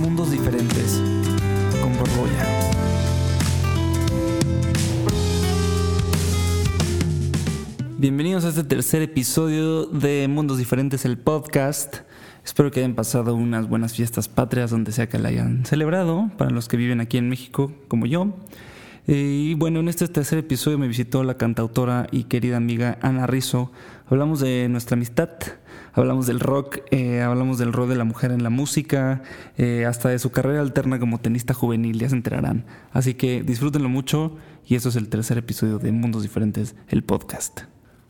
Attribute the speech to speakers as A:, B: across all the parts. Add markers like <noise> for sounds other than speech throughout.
A: Mundos Diferentes con Borbolla. Bienvenidos a este tercer episodio de Mundos Diferentes, el podcast. Espero que hayan pasado unas buenas fiestas patrias donde sea que la hayan celebrado, para los que viven aquí en México como yo. Eh, y bueno, en este tercer episodio me visitó la cantautora y querida amiga Ana Rizzo. Hablamos de nuestra amistad, hablamos del rock, eh, hablamos del rol de la mujer en la música, eh, hasta de su carrera alterna como tenista juvenil, ya se enterarán. Así que disfrútenlo mucho y eso es el tercer episodio de Mundos Diferentes, el podcast.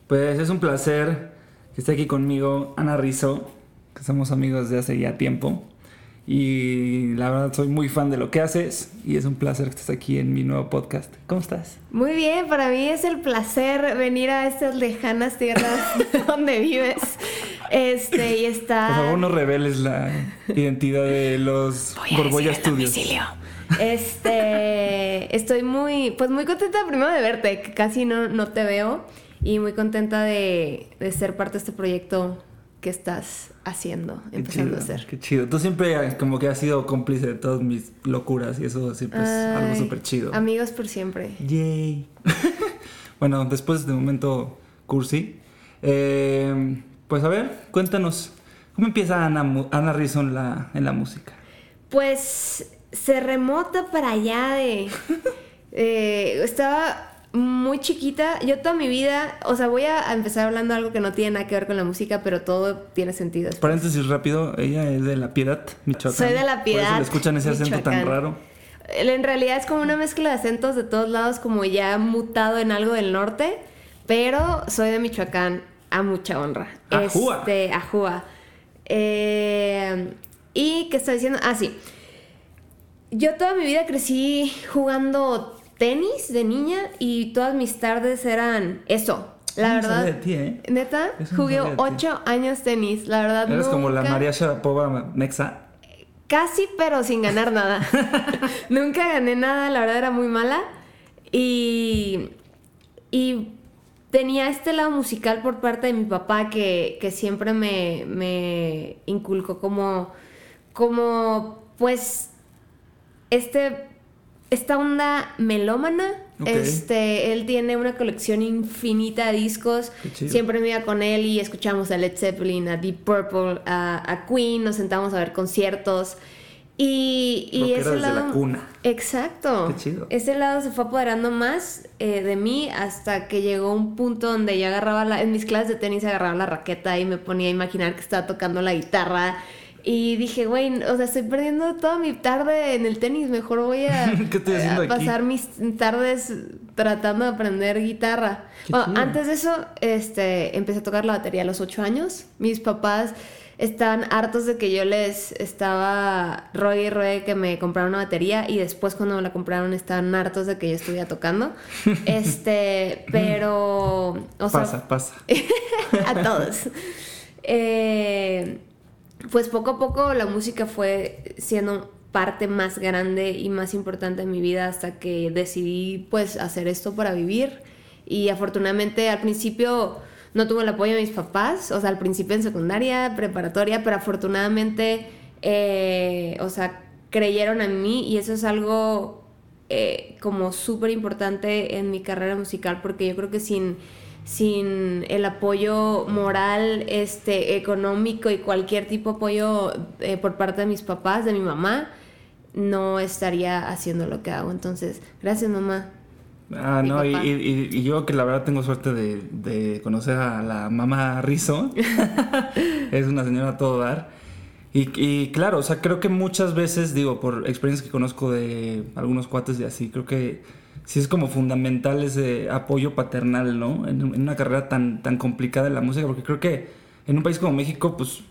A: Pues es un placer que esté aquí conmigo Ana Rizzo, que somos amigos de hace ya tiempo. Y la verdad soy muy fan de lo que haces y es un placer que estés aquí en mi nuevo podcast. ¿Cómo estás?
B: Muy bien, para mí es el placer venir a estas lejanas tierras <laughs> donde vives. Este, y está.
A: Por favor, no reveles la identidad de los Borbolla Studios.
B: Este, estoy muy, pues muy contenta primero de verte, que casi no, no te veo, y muy contenta de, de ser parte de este proyecto que estás haciendo, empezando
A: a
B: hacer.
A: Qué chido. Tú siempre como que has sido cómplice de todas mis locuras y eso siempre es algo súper chido.
B: Amigos por siempre.
A: Yay. <laughs> bueno, después de momento cursi, eh, pues a ver, cuéntanos, ¿cómo empieza Ana, Ana Rizzo en la, en la música?
B: Pues se remota para allá de... eh, estaba muy chiquita. Yo toda mi vida, o sea, voy a empezar hablando algo que no tiene nada que ver con la música, pero todo tiene sentido. después.
A: Paréntesis rápido, ella es de La Piedad, Michoacán.
B: Soy de La Piedad,
A: Por eso le escuchan ese acento tan raro.
B: En realidad es como una mezcla de acentos de todos lados, como ya mutado en algo del norte, pero soy de Michoacán a mucha honra.
A: Ajúa.
B: Este, ajúa. Eh, ¿Y qué está diciendo? Ah, sí. Yo toda mi vida crecí jugando tenis de niña y todas mis tardes eran eso. La
A: No
B: verdad.
A: de ti, ¿eh?
B: Neta,
A: no
B: jugué ocho años tenis. La verdad,
A: Eres como la María Sharapova Mexa.
B: Casi, pero sin ganar nada. <laughs> Nunca gané nada, la verdad era muy mala. Y, y tenía este lado musical por parte de mi papá que, que siempre me, me inculcó como, como, pues, este, esta onda melómana. Este, él tiene una colección infinita de discos. Siempre me iba con él y escuchamos a Led Zeppelin, a Deep Purple, a, a Queen, nos sentamos a ver conciertos. Y, ese
A: desde
B: lado.
A: la cuna.
B: Exacto.
A: Qué chido.
B: Ese lado se fue apoderando más eh, de mí hasta que llegó un punto donde yo agarraba la, en mis clases de tenis agarraba la raqueta y me ponía a imaginar que estaba tocando la guitarra. Y dije, güey, o sea, estoy perdiendo toda mi tarde en el tenis. Mejor voy a, <laughs>
A: ¿Qué estoy haciendo
B: a
A: aquí?
B: pasar mis tardes tratando de aprender guitarra. Bueno, antes de eso, este, empecé a tocar la batería a los ocho años. Mis papás estaban hartos de que yo les estaba rogue y rogue que me compraran una batería y después cuando me la compraron estaban hartos de que yo estuviera tocando. <laughs> Este, pero, o sea,
A: pasa, pasa. <laughs>
B: a todos. Eh, pues poco a poco la música fue siendo parte más grande y más importante de mi vida hasta que decidí pues hacer esto para vivir y afortunadamente al principio no tuve el apoyo de mis papás, o sea, al principio en secundaria, preparatoria, pero afortunadamente, eh, o sea, creyeron en mí y eso es algo eh, como súper importante en mi carrera musical porque yo creo que sin, sin el apoyo moral, este, económico y cualquier tipo de apoyo eh, por parte de mis papás, de mi mamá, no estaría haciendo lo que hago. Entonces, gracias mamá.
A: Ah, no, y,
B: papá.
A: y- y yo que la verdad tengo suerte de, de conocer a la mamá Rizzo. <laughs> es una señora a todo dar. Y, y claro, o sea, creo que muchas veces, digo, por experiencias que conozco de algunos cuates y así, creo que sí es como fundamental ese apoyo paternal, ¿no? En, en una carrera tan, tan complicada de la música, porque creo que en un país como México, pues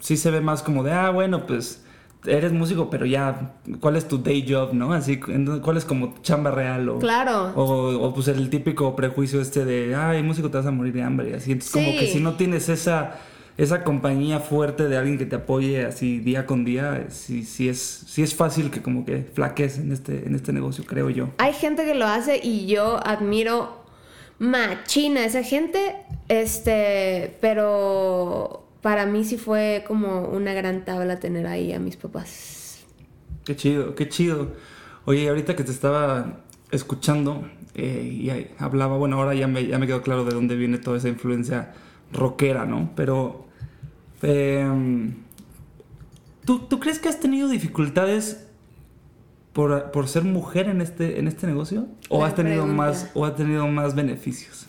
A: sí se ve más como de, ah, bueno, pues eres músico, pero ya, ¿cuál es tu day job, no? Así, ¿cuál es como chamba real? O,
B: Claro.
A: o, o, pues el típico prejuicio este de, ay, músico te vas a morir de hambre. y Así, entonces como que si no tienes esa, esa compañía fuerte de alguien que te apoye así día con día, sí, sí, es, sí es fácil que como que flaques en este, en este negocio, creo yo.
B: Hay gente que lo hace y yo admiro machina a esa gente, este, pero para mí sí fue como una gran tabla tener ahí a mis papás.
A: Qué chido, qué chido. Oye, ahorita que te estaba escuchando eh, y hablaba, bueno, ahora ya me, ya me quedó claro de dónde viene toda esa influencia rockera, ¿no? Pero, em, ¿tú, ¿tú crees que has tenido dificultades por, ser mujer en este, en este negocio? ¿O has, tenido más, ¿O has tenido más beneficios?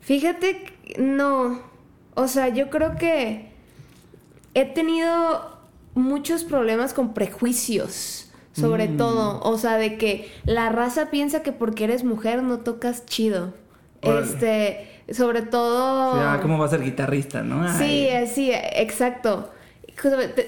B: Fíjate, no. O sea, yo creo que he tenido muchos problemas con prejuicios, sobre mm. todo. O sea, de que la raza piensa que porque eres mujer no tocas chido. Este, sobre todo...
A: O ¿cómo va a ser guitarrista, no?
B: Sí, sí, exacto.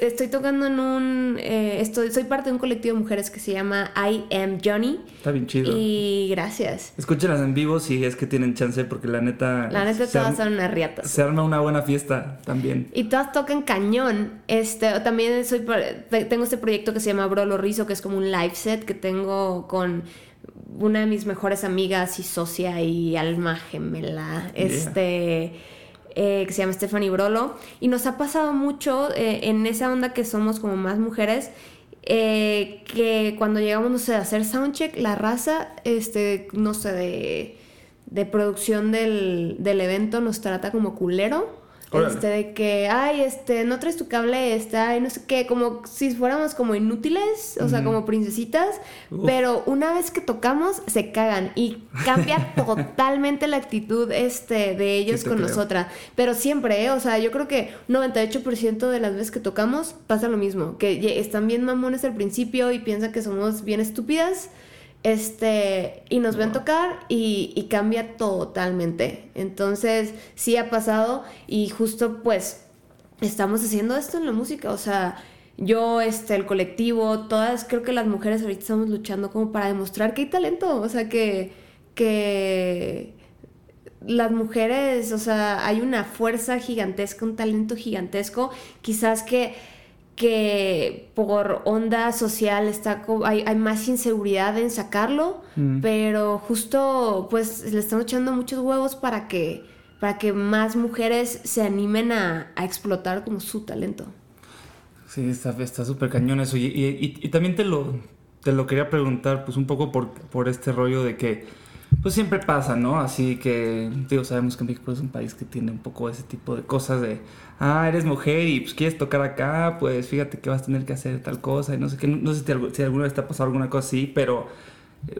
B: Estoy tocando en un. Eh, estoy, soy parte de un colectivo de mujeres que se llama I Am Johnny.
A: Está bien chido.
B: Y gracias.
A: Escúchenlas en vivo si es que tienen chance, porque la neta.
B: La neta, todas son unas riatas.
A: Se arma una buena fiesta también.
B: Y todas tocan cañón. Este, también soy. Tengo este proyecto que se llama Brolo Rizo, que es como un live set que tengo con una de mis mejores amigas y socia y alma gemela. Este eh, que se llama Stephanie Brolo. Y nos ha pasado mucho eh, en esa onda que somos como más mujeres. Eh, que cuando llegamos, no sé, a hacer soundcheck, la raza, este, no sé, de, de producción del, del evento nos trata como culero. Este, de que, ay, este, no traes tu cable, este, ay, no sé qué, como si fuéramos como inútiles, o sea, como princesitas, pero una vez que tocamos, se cagan y cambia <laughs> totalmente la actitud, este, de ellos con nosotras. Pero siempre, ¿eh? o sea, yo creo que 98% de las veces que tocamos pasa lo mismo, que están bien mamones al principio y piensan que somos bien estúpidas este, y nos ven tocar y, cambia totalmente. Entonces, sí ha pasado y justo pues estamos haciendo esto en la música, o sea, yo, este, el colectivo, todas, creo que las mujeres ahorita estamos luchando como para demostrar que hay talento, o sea, que, que las mujeres, o sea, hay una fuerza gigantesca, un talento gigantesco, quizás que que por onda social está hay, hay más inseguridad en sacarlo, mm. pero justo pues le están echando muchos huevos para que para que más mujeres se animen a, explotar como su talento.
A: Sí, está súper cañón eso. Y, y, también te lo, te lo quería preguntar, pues un poco por, por este rollo de que pues siempre pasa, ¿no? Así que, digo, sabemos que México es un país que tiene un poco ese tipo de cosas de, ah, eres mujer y pues quieres tocar acá, pues fíjate que vas a tener que hacer tal cosa y no sé qué, no sé si, alguna vez te ha pasado alguna cosa así, pero,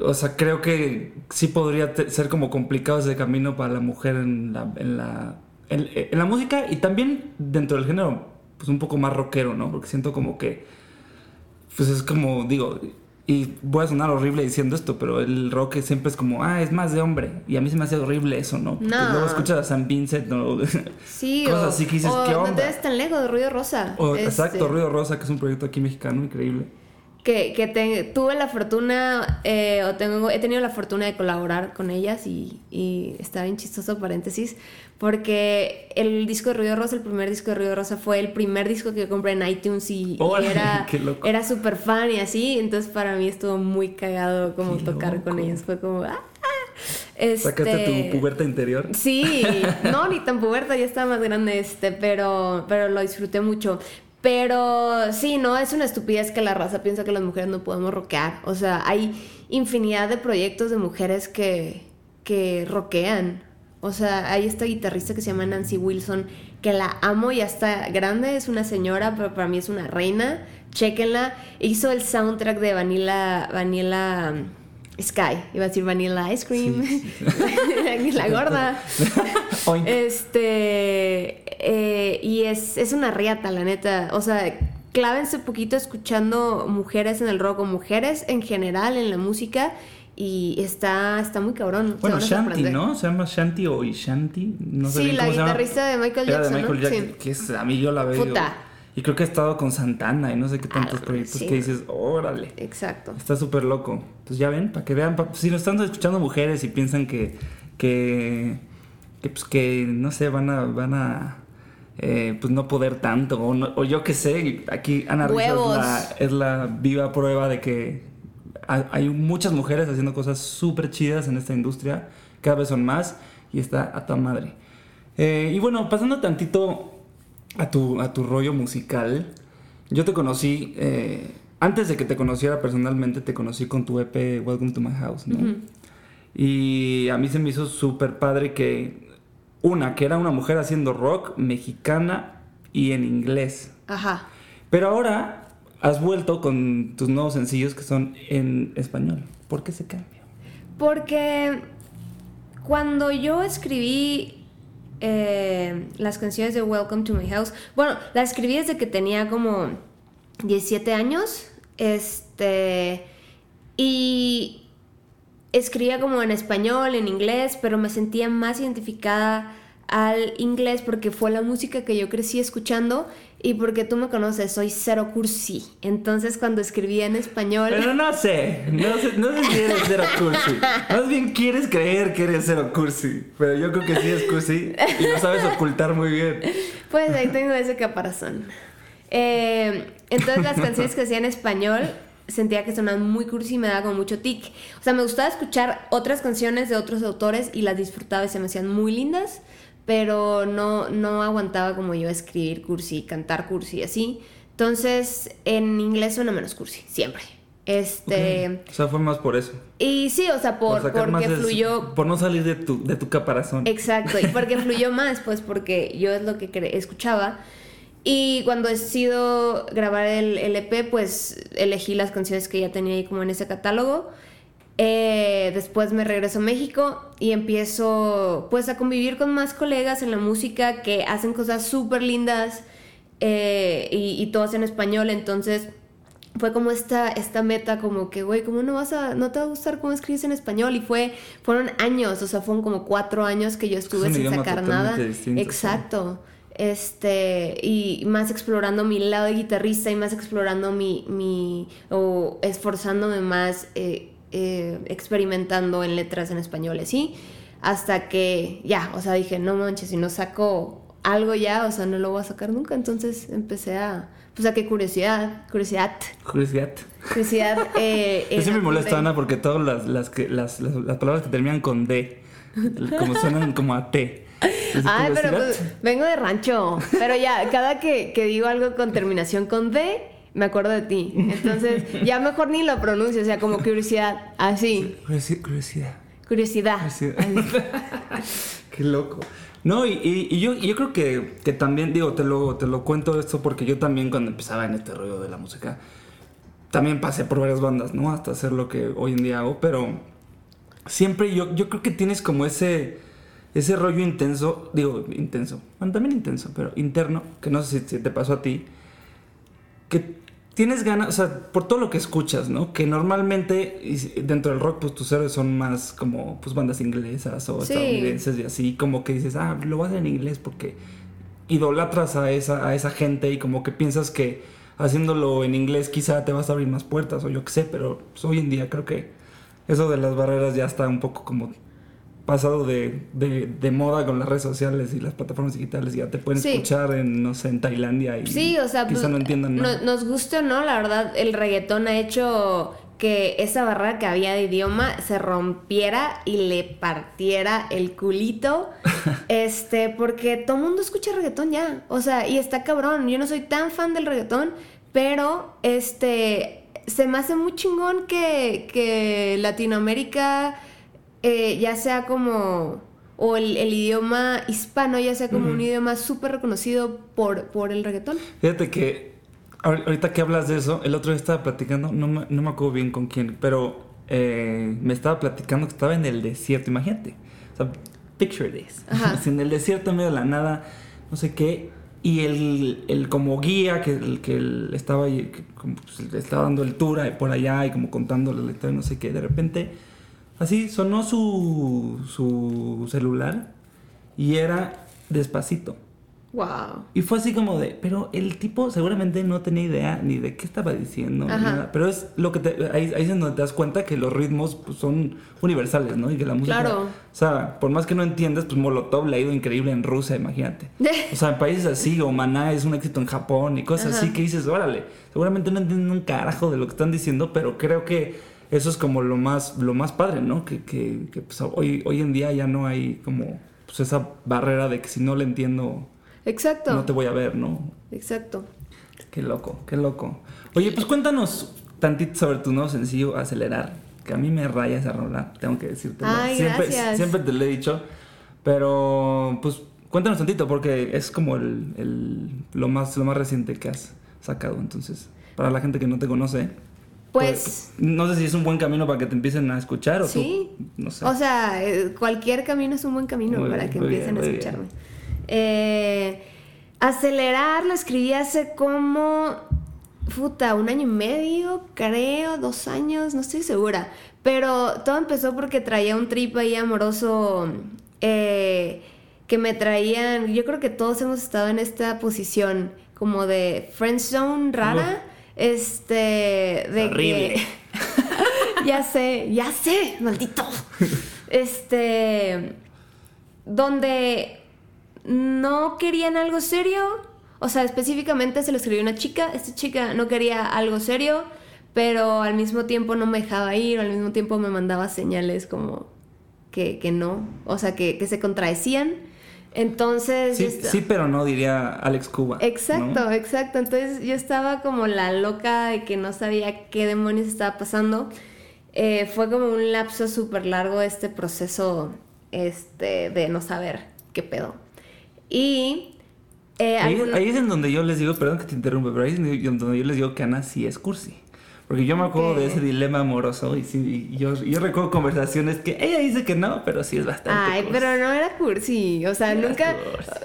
A: o sea, creo que sí podría ser como complicado ese camino para la mujer en la, en la, en la música y también dentro del género, pues un poco más rockero, ¿no? Porque siento como que, pues es como, digo, y voy a sonar horrible diciendo esto, pero el rock siempre es como, ah, es más de hombre. Y a mí se me hace horrible eso, ¿no? Porque no. luego escuchas a San Vincent, ¿no? <laughs>
B: Sí, cosas así que dices, ¿qué onda? No te des tan lejos de Ruido Rosa.
A: Exacto, este. Ruido Rosa, que es un proyecto aquí mexicano increíble.
B: Que, que tuve la fortuna, eh, o tengo, he tenido la fortuna de colaborar con ellas y, y está bien chistoso, paréntesis, porque el disco de Ruido Rosa, el primer disco de Ruido Rosa fue el primer disco que compré en iTunes y, era, <laughs> era súper fan y así, entonces para mí estuvo muy cagado como tocar con ellos, fue como... Ah,
A: este, ¿Sacaste tu puberta interior?
B: Sí, no, ni tan puberta, ya estaba más grande, este, pero, pero lo disfruté mucho. Pero sí, no, es una estupidez que la raza piensa que las mujeres no podemos rockear. O sea, hay infinidad de proyectos de mujeres que, que rockean. O sea, hay esta guitarrista que se llama Nancy Wilson, que la amo, ya está grande, es una señora, pero para mí es una reina. Chequenla. Hizo el soundtrack de Vanilla, Vanilla Sky. Iba a decir Vanilla Ice Cream. <laughs> la gorda. <laughs> este. Eh, y es, es una riata, la neta. O sea, clávense un poquito escuchando mujeres en el rock o mujeres en general en la música y está, está muy cabrón.
A: Bueno, Shanti, ¿no? Se llama Shanti o Shanti. No
B: sé sí, la guitarrista de Michael Jackson.
A: de Michael Jackson,
B: sí.
A: que es, a mí yo la veo. Y creo que ha estado con Santana y no sé qué tantos proyectos que dices, órale.
B: Exacto.
A: Está súper loco. Entonces ya ven, para que vean, si nos están escuchando mujeres y piensan que, que, que, pues que, no sé, van a, van a, eh, pues no poder tanto, o, o yo qué sé, aquí Ana Risa es la, es la viva prueba de que hay muchas mujeres haciendo cosas súper chidas en esta industria, cada vez son más y está a toda madre. Eh, y bueno, pasando tantito a tu, a tu rollo musical. Yo te conocí, eh, antes de que te conociera personalmente, te conocí con tu EP Welcome to My House, ¿no? Y a mí se me hizo súper padre que, una, que era una mujer haciendo rock mexicana y en inglés.
B: Ajá.
A: Pero ahora has vuelto con tus nuevos sencillos que son en español. ¿Por qué ese cambio?
B: Porque cuando yo escribí eh, las canciones de Welcome to My House, bueno, las escribí desde que tenía como 17 años, este, y escribía como en español, en inglés, pero me sentía más identificada al inglés porque fue la música que yo crecí escuchando y porque tú me conoces, soy cero cursi. Entonces cuando escribía en español...
A: Pero no sé, no sé, no sé si eres cero cursi. Más bien quieres creer que eres cero cursi, pero yo creo que sí es cursi y lo sabes ocultar muy bien.
B: Pues ahí tengo ese caparazón. Eh, entonces las canciones que hacía en español sentía que sonaban muy cursi y me daba como mucho tic. O sea, me gustaba escuchar otras canciones de otros autores y las disfrutaba y se me hacían muy lindas pero no, no aguantaba como yo escribir cursi, cantar cursi así. Entonces, en inglés suena menos cursi, siempre. Este.
A: O sea, fue más por eso.
B: Y sí, o sea, por, porque fluyó.
A: por no salir de tu, de tu caparazón.
B: Exacto, y porque fluyó más, pues porque yo es lo que escuchaba. Y cuando decido grabar el, el EP, pues elegí las canciones que ya tenía ahí como en ese catálogo. Eh, después me regreso a México y empiezo pues a convivir con más colegas en la música que hacen cosas súper lindas eh, y, todas en español. Entonces fue como esta, esta meta como que, güey, ¿cómo no vas a, no te va a gustar cómo escribes en español? Y fue, fueron años, o sea, fueron como cuatro años que yo estuve sin sacar nada. Exacto. Este, y más explorando mi lado de guitarrista y más explorando mi, mi o esforzándome más eh, eh, experimentando en letras en español, ¿sí? Hasta que ya, o sea, dije, no manches, si no saco algo ya, o sea, no lo voy a sacar nunca. Entonces empecé a, pues a qué curiosidad, curiosidad.
A: Curiosidad.
B: Curiosidad. <laughs> Eh,
A: Eso me molesta, Ana, porque todas las, las, que, las, las, palabras que terminan con D, como suenan como a T.
B: Ay, pero pues, vengo de rancho. Pero ya, cada que, que digo algo con terminación con D, me acuerdo de ti. Entonces, ya mejor ni lo pronuncio, o sea, como curiosidad, así.
A: Curiosidad.
B: Curiosidad. <laughs>
A: Qué loco. No, y, yo, yo creo que, que, también, digo, te lo, te lo cuento esto porque yo también cuando empezaba en este rollo de la música, también pasé por varias bandas, ¿no? Hasta hacer lo que hoy en día hago, pero siempre yo, yo creo que tienes como ese, ese rollo intenso, digo, intenso, bueno, también intenso, pero interno, que no sé si te pasó a ti, que tienes ganas, o sea, por todo lo que escuchas, ¿no? Que normalmente dentro del rock, pues tus héroes son más como, pues bandas inglesas o estadounidenses y así, como que dices, ah, lo vas a hacer en inglés porque idolatras a esa, a esa gente y como que piensas que haciéndolo en inglés quizá te vas a abrir más puertas o yo qué sé, pero pues, hoy en día creo que eso de las barreras ya está un poco como pasado de, de, moda con las redes sociales y las plataformas digitales. Ya te pueden escuchar en, no sé, en Tailandia y
B: sí, o sea,
A: quizá no pues, entiendan nada.
B: nos guste o no, la verdad, el reggaetón ha hecho que esa barrera que había de idioma se rompiera y le partiera el culito. <laughs> este, porque todo el mundo escucha reggaetón ya. O sea, y está cabrón. Yo no soy tan fan del reggaetón, pero este se me hace muy chingón que, que Latinoamérica eh, ya sea como, o el, idioma hispano, ya sea como un idioma súper reconocido por, por el reggaetón.
A: Fíjate que ahorita que hablas de eso, el otro día estaba platicando, no me, no me acuerdo bien con quién, pero eh, me estaba platicando que estaba en el desierto, imagínate. O sea, picture this. <laughs> en el desierto, en medio de la nada, no sé qué. Y el, el como guía que, el, que estaba ahí, que, pues, le estaba dando el tour por allá y como contando la lectura y no sé qué, de repente Así sonó su, su celular y era despacito.
B: Wow.
A: Y fue así como de, pero el tipo seguramente no tenía idea ni de qué estaba diciendo, nada. Pero es lo que te, ahí, ahí, es donde te das cuenta que los ritmos pues, son universales, ¿no? Y que la música.
B: Claro.
A: O sea, por más que no entiendas, pues Molotov le ha ido increíble en Rusia, imagínate. <laughs> o sea, en países así, o Maná es un éxito en Japón y cosas así que dices, órale, seguramente no entienden un carajo de lo que están diciendo, pero creo que eso es como lo más, lo más padre, ¿no? Que, que, pues, hoy, hoy en día ya no hay como pues, esa barrera de que si no le entiendo
B: Exacto.
A: No te voy a ver, ¿no?
B: Exacto.
A: Qué loco, qué loco. Oye, pues cuéntanos tantito sobre tu nuevo sencillo, Acelerar. Que a mí me raya esa rola, tengo que decirte.
B: Ay,
A: siempre,
B: gracias.
A: siempre te lo he dicho. Pero, pues, cuéntanos tantito, porque es como el, el- lo, más, lo más reciente que has sacado. Entonces, para la gente que no te conoce,
B: Pues,
A: no sé si es un buen camino para que te empiecen a escuchar o tú,
B: Sí.
A: no sé.
B: o sea, eh, cualquier camino es un buen camino
A: Muy
B: para
A: bien,
B: que empiecen
A: bien,
B: a escucharme. Eh, acelerar lo escribí hace como, puta, un año y medio, creo, dos años, no estoy segura. Pero todo empezó porque traía un trip ahí amoroso eh, que me traían, yo creo que todos hemos estado en esta posición como de friend zone rara. Este, de
A: Horrible.
B: que... <laughs> ya sé, ya sé, maldito. Este, donde no querían algo serio, o sea, específicamente se lo escribió una chica, esta chica no quería algo serio, pero al mismo tiempo no me dejaba ir, o al mismo tiempo me mandaba señales como que, que no, o sea, que, que se contradecían. Entonces...
A: sí, pero no, diría Alex Cuba. ¿no?
B: Exacto, exacto. Entonces yo estaba como la loca de que no sabía qué demonios estaba pasando. Eh, fue como un lapso súper largo este proceso este, de no saber qué pedo. Y... eh,
A: Ahí, ahí es en donde yo les digo, perdón que te interrumpa, pero ahí es en donde yo les digo que Ana sí es cursi. Porque yo me acuerdo de ese dilema amoroso y, sí, y yo, yo recuerdo conversaciones que ella dice que no, pero sí es bastante
B: Ay,
A: cursi.
B: pero no era cursi. O sea, nunca,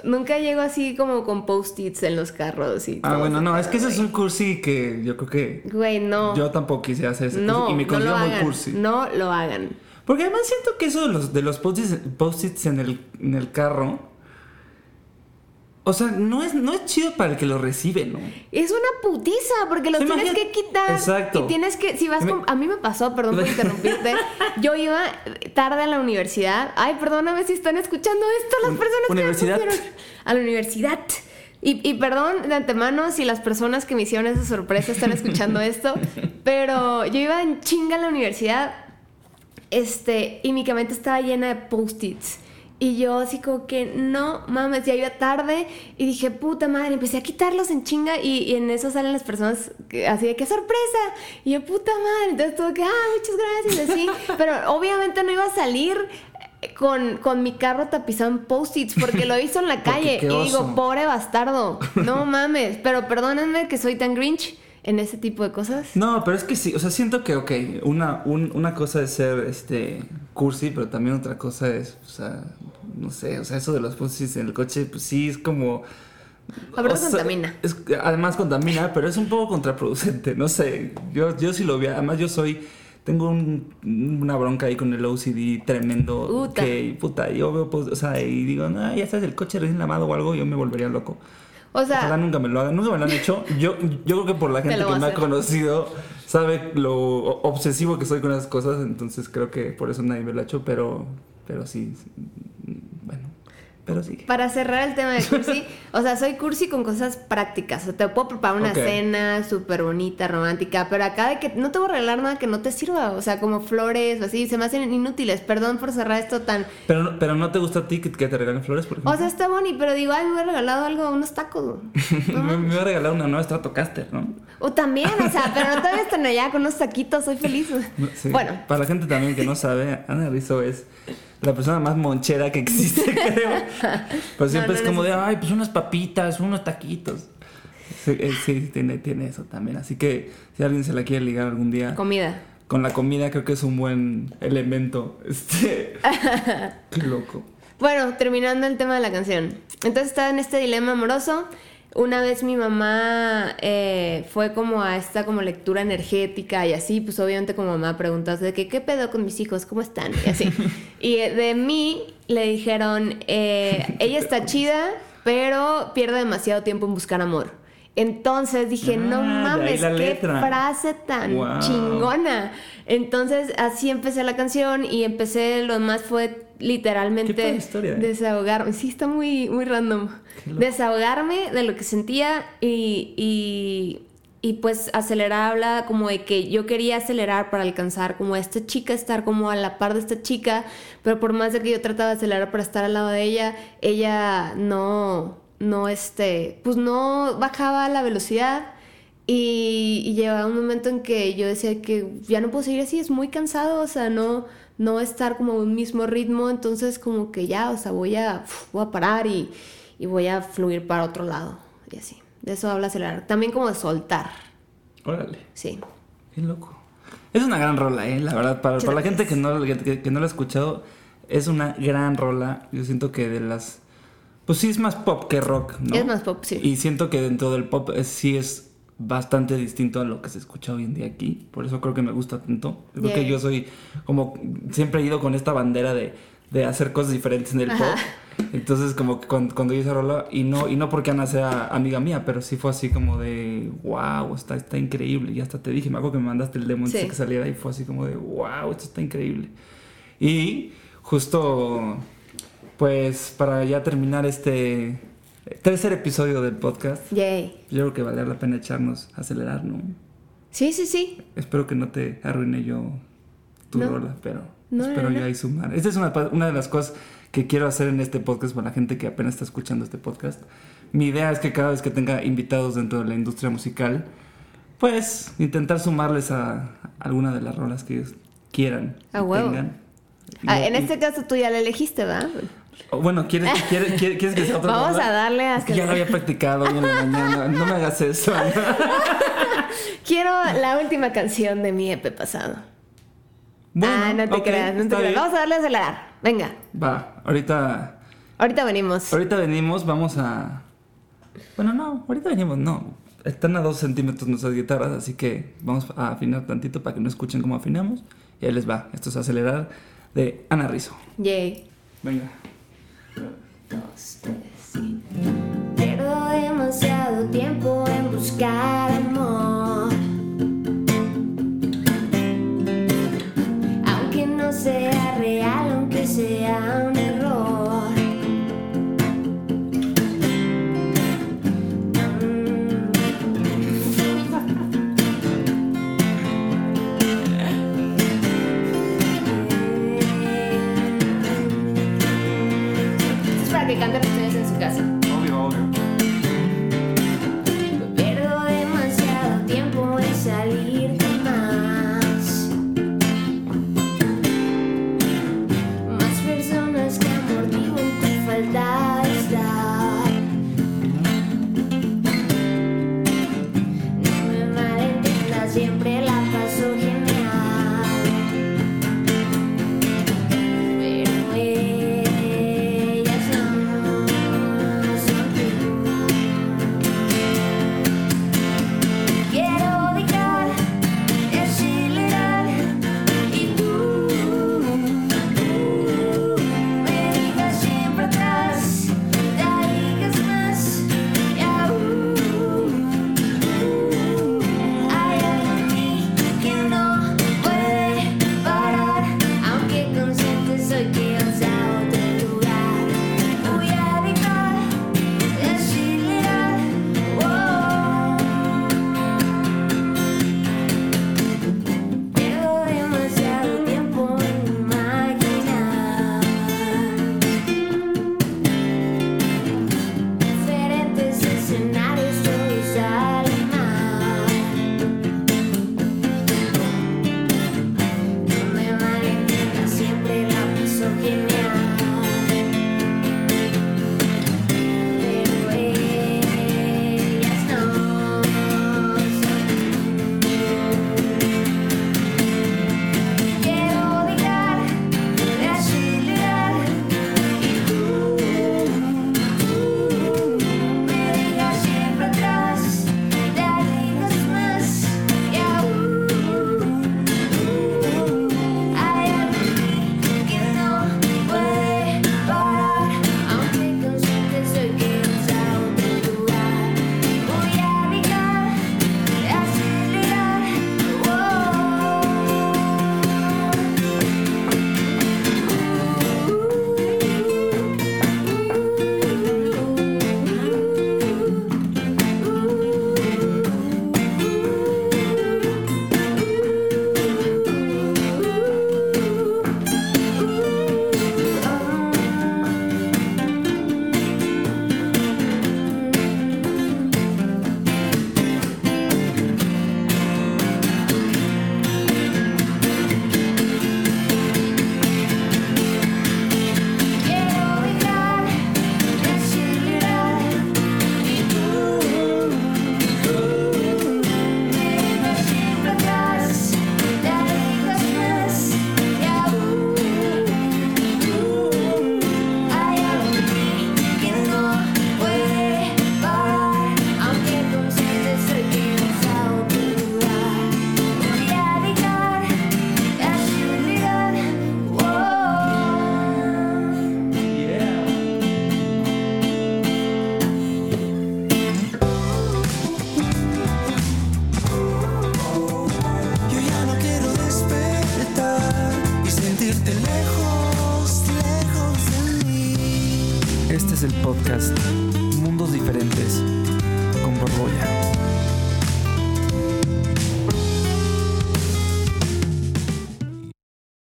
B: nunca llego así como con post-its en los carros y
A: Ah, bueno,
B: ese
A: no, es que eso es un cursi que yo creo que
B: Güey, no.
A: yo tampoco quise hacer ese
B: no,
A: cursi y me
B: no lo hagan.
A: cursi.
B: No lo hagan.
A: Porque además siento que eso de los, de los post-its post-its en el, en el carro, o sea, no es, no es chido para el que lo recibe, ¿no?
B: Es una putiza porque
A: Sí,
B: tienes que quitar.
A: Exacto.
B: Y tienes que, si vas
A: Me-
B: con, a mí me pasó, perdón por <laughs> interrumpirte. yo iba tarde a la universidad. Ay, perdóname si están escuchando esto las personas
A: universidad.
B: que me pusieron a la universidad. Y, y perdón de antemano si las personas que me hicieron esa sorpresa están escuchando <laughs> esto, pero yo iba en chinga a la universidad este, y mi cabeza estaba llena de post-its. Y yo así como que, no mames, ya iba tarde y dije, puta madre, empecé a quitarlos en chinga y, y en eso salen las personas que- así de, qué sorpresa. Y yo, puta madre, entonces todo que, ah, muchas gracias, así. <laughs> Pero obviamente no iba a salir con, con mi carro tapizado en post-its porque lo hizo en la <laughs> calle. Y digo, pobre bastardo, no <laughs> mames. Pero perdónenme que soy tan grinch en ese tipo de cosas.
A: No, pero es que sí, o sea, siento que, ok, una, un- una cosa es ser este cursi, pero también otra cosa es, o sea, no sé, o sea, eso de los post en el coche, pues sí, es como... Sea,
B: contamina.
A: es- además contamina, pero es un poco contraproducente, no sé, yo, yo sí lo vi, además yo soy... Tengo un- una bronca ahí con el OCD tremendo.
B: Puta.
A: Que, puta, yo veo, post- o sea, y digo, no, ya sabes, el coche recién lavado o algo, yo me volvería loco.
B: O sea,
A: Ojalá nunca me lo hagan, nunca me lo han hecho. Yo, yo creo que por la
B: Te
A: gente que me ha conocido sabe lo obsesivo que soy con esas cosas, entonces creo que por eso nadie me lo ha hecho, pero, pero sí, pero sí.
B: Para cerrar el tema de cursi, o sea, soy cursi con cosas prácticas. O sea, te puedo preparar una cena súper bonita, romántica, pero acá de que no te voy a regalar nada que no te sirva. O sea, como flores o así, se me hacen inútiles. Perdón por cerrar esto tan.
A: Pero, no- pero no te gusta a ti que, te regalen flores, por ejemplo.
B: O sea, está bonito, pero digo, ay, me hubiera regalado algo, unos tacos. No <laughs>
A: me, me
B: mames.
A: iba a regalar una nueva Stratocaster, ¿no?
B: O también, o sea, pero no te vayas tan allá con unos taquitos, soy feliz. <laughs>
A: Sí.
B: Bueno,
A: Para la gente también que no sabe, Ana Rizzo es la persona más monchera que existe, <laughs> creo. Pero siempre
B: no
A: es como de, ay, pues unas papitas, unos taquitos. Sí, eh, sí, tiene, tiene eso también. Así que si alguien se la quiere ligar algún día
B: comida.
A: con la comida, creo que es un buen elemento. <laughs> Este. <laughs> Qué loco.
B: Bueno, terminando el tema de la canción. Entonces estaba en este dilema amoroso. Una vez mi mamá eh, fue como a esta como lectura energética y así, pues obviamente como mamá preguntas de que qué pedo con mis hijos, cómo están y así. <laughs> y eh, de mí le dijeron, eh, ella está chida, pero pierde demasiado tiempo en buscar amor. Entonces dije, no
A: Ah, ahí
B: mames, qué
A: letra.
B: frase tan
A: Wow.
B: chingona. Entonces así empecé la canción y empecé, lo más fue literalmente
A: historia, ¿eh?
B: desahogarme. Sí, está muy, muy random. Desahogarme de lo que sentía y, y, y pues acelerar habla como de que yo quería acelerar para alcanzar como a esta chica, estar como a la par de esta chica, pero por más de que yo trataba de acelerar para estar al lado de ella, ella no, no, este, pues no bajaba la velocidad y, y llegaba un momento en que yo decía que ya no puedo seguir así, es muy cansado, o sea, no, no estar como un mismo ritmo, entonces como que ya, o sea, voy a, voy a parar y, y voy a fluir para otro lado y así. De eso habla acelerar. También como de soltar.
A: Órale.
B: Sí.
A: Qué loco. Es una gran rola, ¿eh? La verdad, para, para la gente que no, que, que no la ha escuchado, es una gran rola. Yo siento que de las... Pues sí es más pop que rock, ¿no?
B: Es más pop, sí.
A: Y siento que dentro del pop es- sí es bastante distinto a lo que se escucha hoy en día aquí. Por eso creo que me gusta tanto. Creo que yo soy como... Siempre he ido con esta bandera de, de hacer cosas diferentes en el
B: Ajá.
A: pop. Entonces como que cuando, cuando yo hice rola, y no, y no porque Ana sea amiga mía, pero sí fue así como de, wow, está, está increíble. Y hasta te dije, me acuerdo que me mandaste el demo antes
B: Sí.
A: de que saliera y fue así como de, wow, esto está increíble. Y justo, pues para ya terminar este tercer episodio del podcast,
B: Yay.
A: yo creo que vale la pena echarnos a acelerar, ¿no?
B: Sí, sí, sí.
A: Espero que no te arruine yo tu
B: No.
A: rola, pero
B: No,
A: espero
B: no,
A: yo ahí sumar. Esta es una, de las cosas que quiero hacer en este podcast para la gente que apenas está escuchando este podcast. Mi idea es que cada vez que tenga invitados dentro de la industria musical, pues intentar sumarles a alguna de las rolas que ellos quieran.
B: A
A: y
B: huevo.
A: tengan.
B: Ah, en
A: y-
B: este caso tú ya la elegiste, ¿verdad?
A: Bueno, ¿quieres, <laughs> quieres, quieres, quieres que sea otra
B: Vamos
A: rola?
B: a darle hasta...
A: ya lo había practicado hoy en la mañana. No me hagas eso. <laughs>
B: Quiero la última canción de mi EP pasado. ah, no te creas, no te creas.
A: bien.
B: Vamos a darle a acelerar. Venga,
A: Va, ahorita,
B: ahorita venimos.
A: ahorita venimos, vamos a... Bueno, no, ahorita venimos, no. Están a dos centímetros nuestras guitarras, así que vamos a afinar tantito para que no escuchen cómo afinamos. Y ahí les va. Esto es acelerar de Ana Rizzo.
B: Yay.
A: Venga.
B: Dos, tres. Pierdo demasiado tiempo en buscar